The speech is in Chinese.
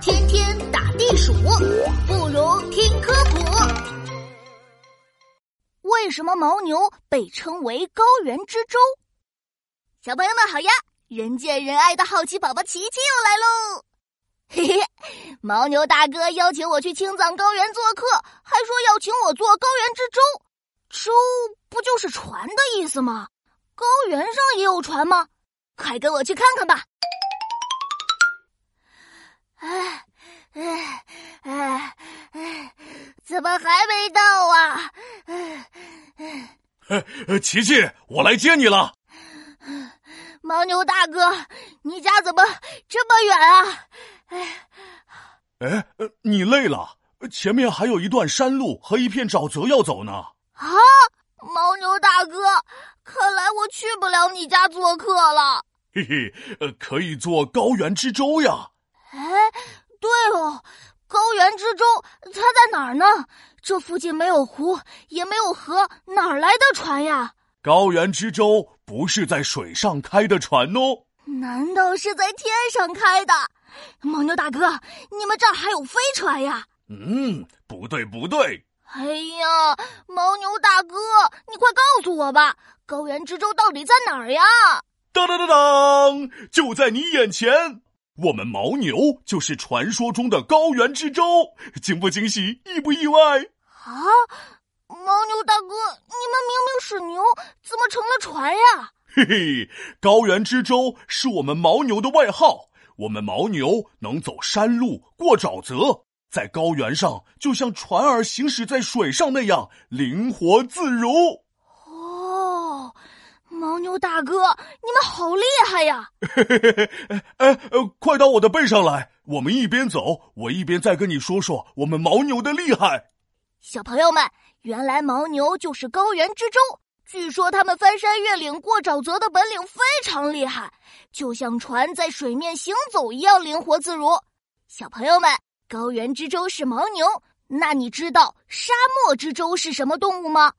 天天打地鼠，不如听科普。为什么牦牛被称为高原之舟？小朋友们好呀！人见人爱的好奇宝宝琪琪又来喽！嘿嘿，牦牛大哥邀请我去青藏高原做客，还说要请我坐高原之舟。舟不就是船的意思吗？高原上也有船吗？快跟我去看看吧！怎么还没到啊？哎，琪琪，我来接你了。牦牛大哥，你家怎么这么远啊？哎，哎，你累了？前面还有一段山路和一片沼泽要走呢。啊，牦牛大哥，看来我去不了你家做客了。嘿嘿，呃，可以做高原之舟呀。哎，对哦，高原之舟它在哪儿呢？这附近没有湖，也没有河，哪儿来的船呀？高原之舟不是在水上开的船哦，难道是在天上开的？牦牛大哥，你们这儿还有飞船呀？嗯，不对不对。哎呀，牦牛大哥，你快告诉我吧，高原之舟到底在哪儿呀？当当当当，就在你眼前。我们牦牛就是传说中的高原之舟，惊不惊喜，意不意外？啊，牦牛大哥，你们明明是牛，怎么成了船呀？嘿嘿，高原之舟是我们牦牛的外号。我们牦牛能走山路，过沼泽，在高原上就像船儿行驶在水上那样灵活自如。牦牛大哥，你们好厉害呀！哎，快到我的背上来，我们一边走，我一边再跟你说说我们牦牛的厉害。小朋友们，原来牦牛就是高原之舟，据说他们翻山越岭、过沼泽的本领非常厉害，就像船在水面行走一样灵活自如。小朋友们，高原之舟是牦牛，那你知道沙漠之舟是什么动物吗？